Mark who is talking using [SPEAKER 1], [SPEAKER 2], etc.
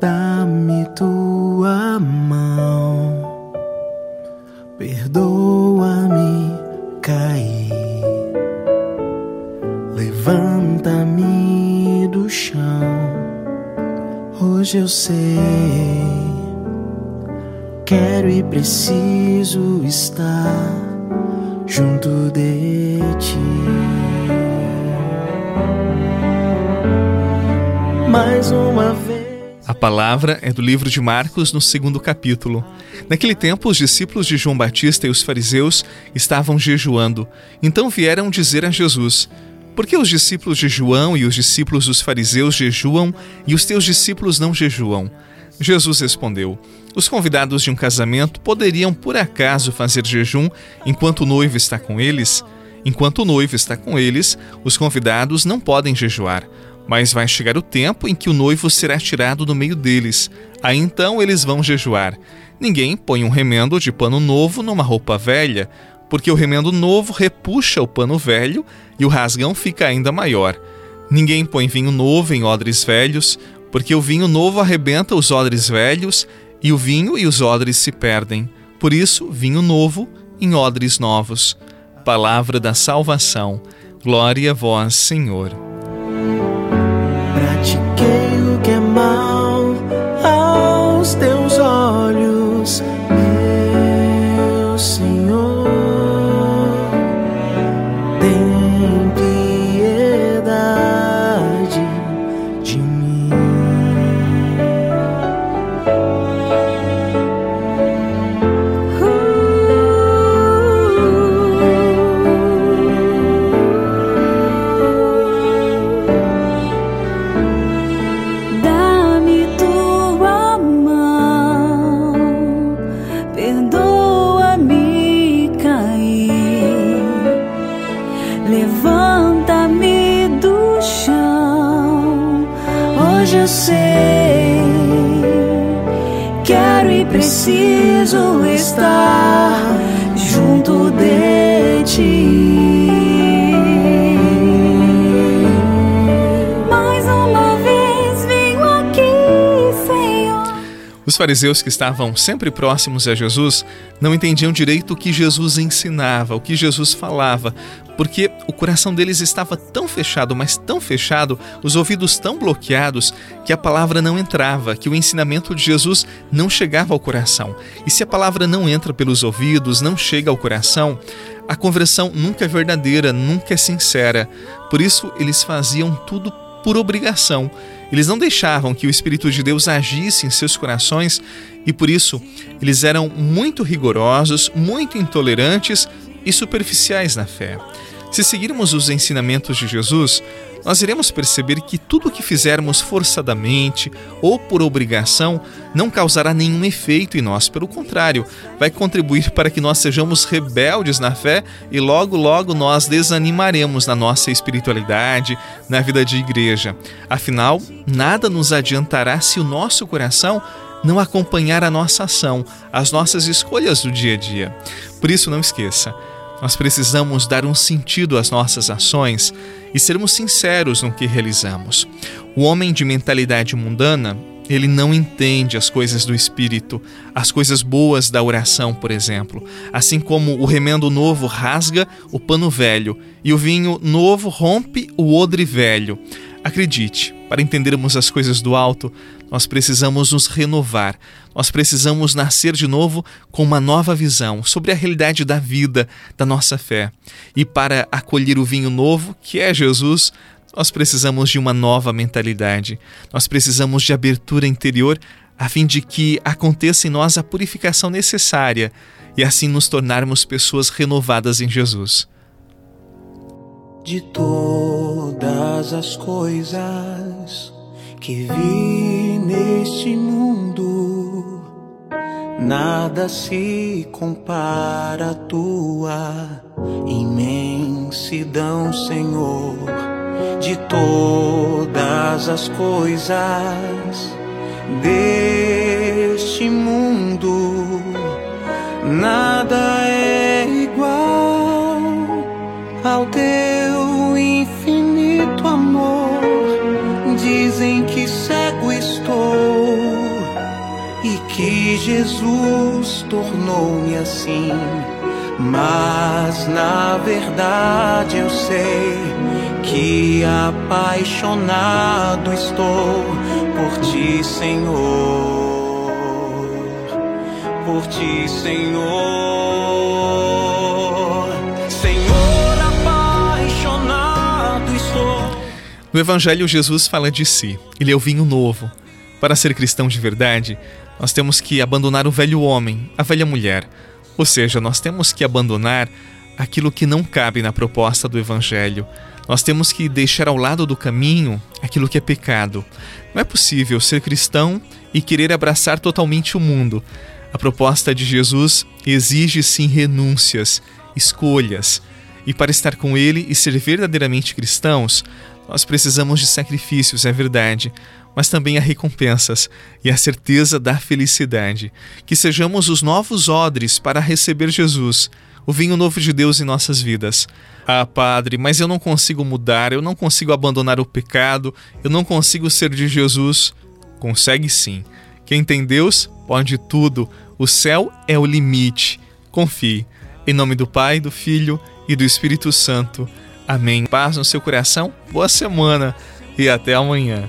[SPEAKER 1] dá-me tua mão, perdoa-me cair, levanta-me do chão. Hoje eu sei, quero e preciso estar junto de ti. Mais uma vez.
[SPEAKER 2] A palavra é do livro de Marcos, no segundo capítulo. Naquele tempo, os discípulos de João Batista e os fariseus estavam jejuando. Então vieram dizer a Jesus: Por que os discípulos de João e os discípulos dos fariseus jejuam e os teus discípulos não jejuam? Jesus respondeu: Os convidados de um casamento poderiam por acaso fazer jejum enquanto o noivo está com eles? Enquanto o noivo está com eles, os convidados não podem jejuar. Mas vai chegar o tempo em que o noivo será tirado do meio deles. Aí então eles vão jejuar. Ninguém põe um remendo de pano novo numa roupa velha, porque o remendo novo repuxa o pano velho e o rasgão fica ainda maior. Ninguém põe vinho novo em odres velhos, porque o vinho novo arrebenta os odres velhos e o vinho e os odres se perdem. Por isso, vinho novo em odres novos. Palavra da salvação. Glória a vós, Senhor.
[SPEAKER 1] Teus olhos,
[SPEAKER 3] Hoje eu sei, quero e preciso estar
[SPEAKER 2] Os fariseus que estavam sempre próximos a Jesus não entendiam direito o que Jesus ensinava, o que Jesus falava, porque o coração deles estava tão fechado, mas tão fechado, os ouvidos tão bloqueados, que a palavra não entrava, que o ensinamento de Jesus não chegava ao coração. E se a palavra não entra pelos ouvidos, não chega ao coração, a conversão nunca é verdadeira, nunca é sincera. Por isso, eles faziam tudo por obrigação. Eles não deixavam que o Espírito de Deus agisse em seus corações e por isso eles eram muito rigorosos, muito intolerantes e superficiais na fé. Se seguirmos os ensinamentos de Jesus, nós iremos perceber que tudo o que fizermos forçadamente ou por obrigação não causará nenhum efeito em nós. Pelo contrário, vai contribuir para que nós sejamos rebeldes na fé e logo, logo nós desanimaremos na nossa espiritualidade, na vida de igreja. Afinal, nada nos adiantará se o nosso coração não acompanhar a nossa ação, as nossas escolhas do dia a dia. Por isso, não esqueça. Nós precisamos dar um sentido às nossas ações e sermos sinceros no que realizamos. O homem de mentalidade mundana, ele não entende as coisas do espírito, as coisas boas da oração, por exemplo. Assim como o remendo novo rasga o pano velho e o vinho novo rompe o odre velho. Acredite, para entendermos as coisas do alto, nós precisamos nos renovar, nós precisamos nascer de novo com uma nova visão sobre a realidade da vida, da nossa fé. E para acolher o vinho novo, que é Jesus, nós precisamos de uma nova mentalidade, nós precisamos de abertura interior a fim de que aconteça em nós a purificação necessária e assim nos tornarmos pessoas renovadas em Jesus.
[SPEAKER 1] de todas as coisas que vi neste mundo, nada se compara à tua imensidão, Senhor. De todas as coisas deste mundo, nada é igual ao teu infinito. Dizem que cego estou, e que Jesus tornou-me assim. Mas na verdade eu sei que apaixonado estou por ti, Senhor. Por ti, Senhor.
[SPEAKER 2] No Evangelho, Jesus fala de si. Ele é o vinho novo. Para ser cristão de verdade, nós temos que abandonar o velho homem, a velha mulher. Ou seja, nós temos que abandonar aquilo que não cabe na proposta do Evangelho. Nós temos que deixar ao lado do caminho aquilo que é pecado. Não é possível ser cristão e querer abraçar totalmente o mundo. A proposta de Jesus exige sim renúncias, escolhas. E para estar com Ele e ser verdadeiramente cristãos, nós precisamos de sacrifícios, é verdade, mas também há recompensas e a certeza da felicidade. Que sejamos os novos odres para receber Jesus, o vinho novo de Deus em nossas vidas. Ah, Padre, mas eu não consigo mudar, eu não consigo abandonar o pecado, eu não consigo ser de Jesus. Consegue sim. Quem tem Deus pode tudo. O céu é o limite. Confie. Em nome do Pai, do Filho e do Espírito Santo. Amém. Paz no seu coração, boa semana e até amanhã.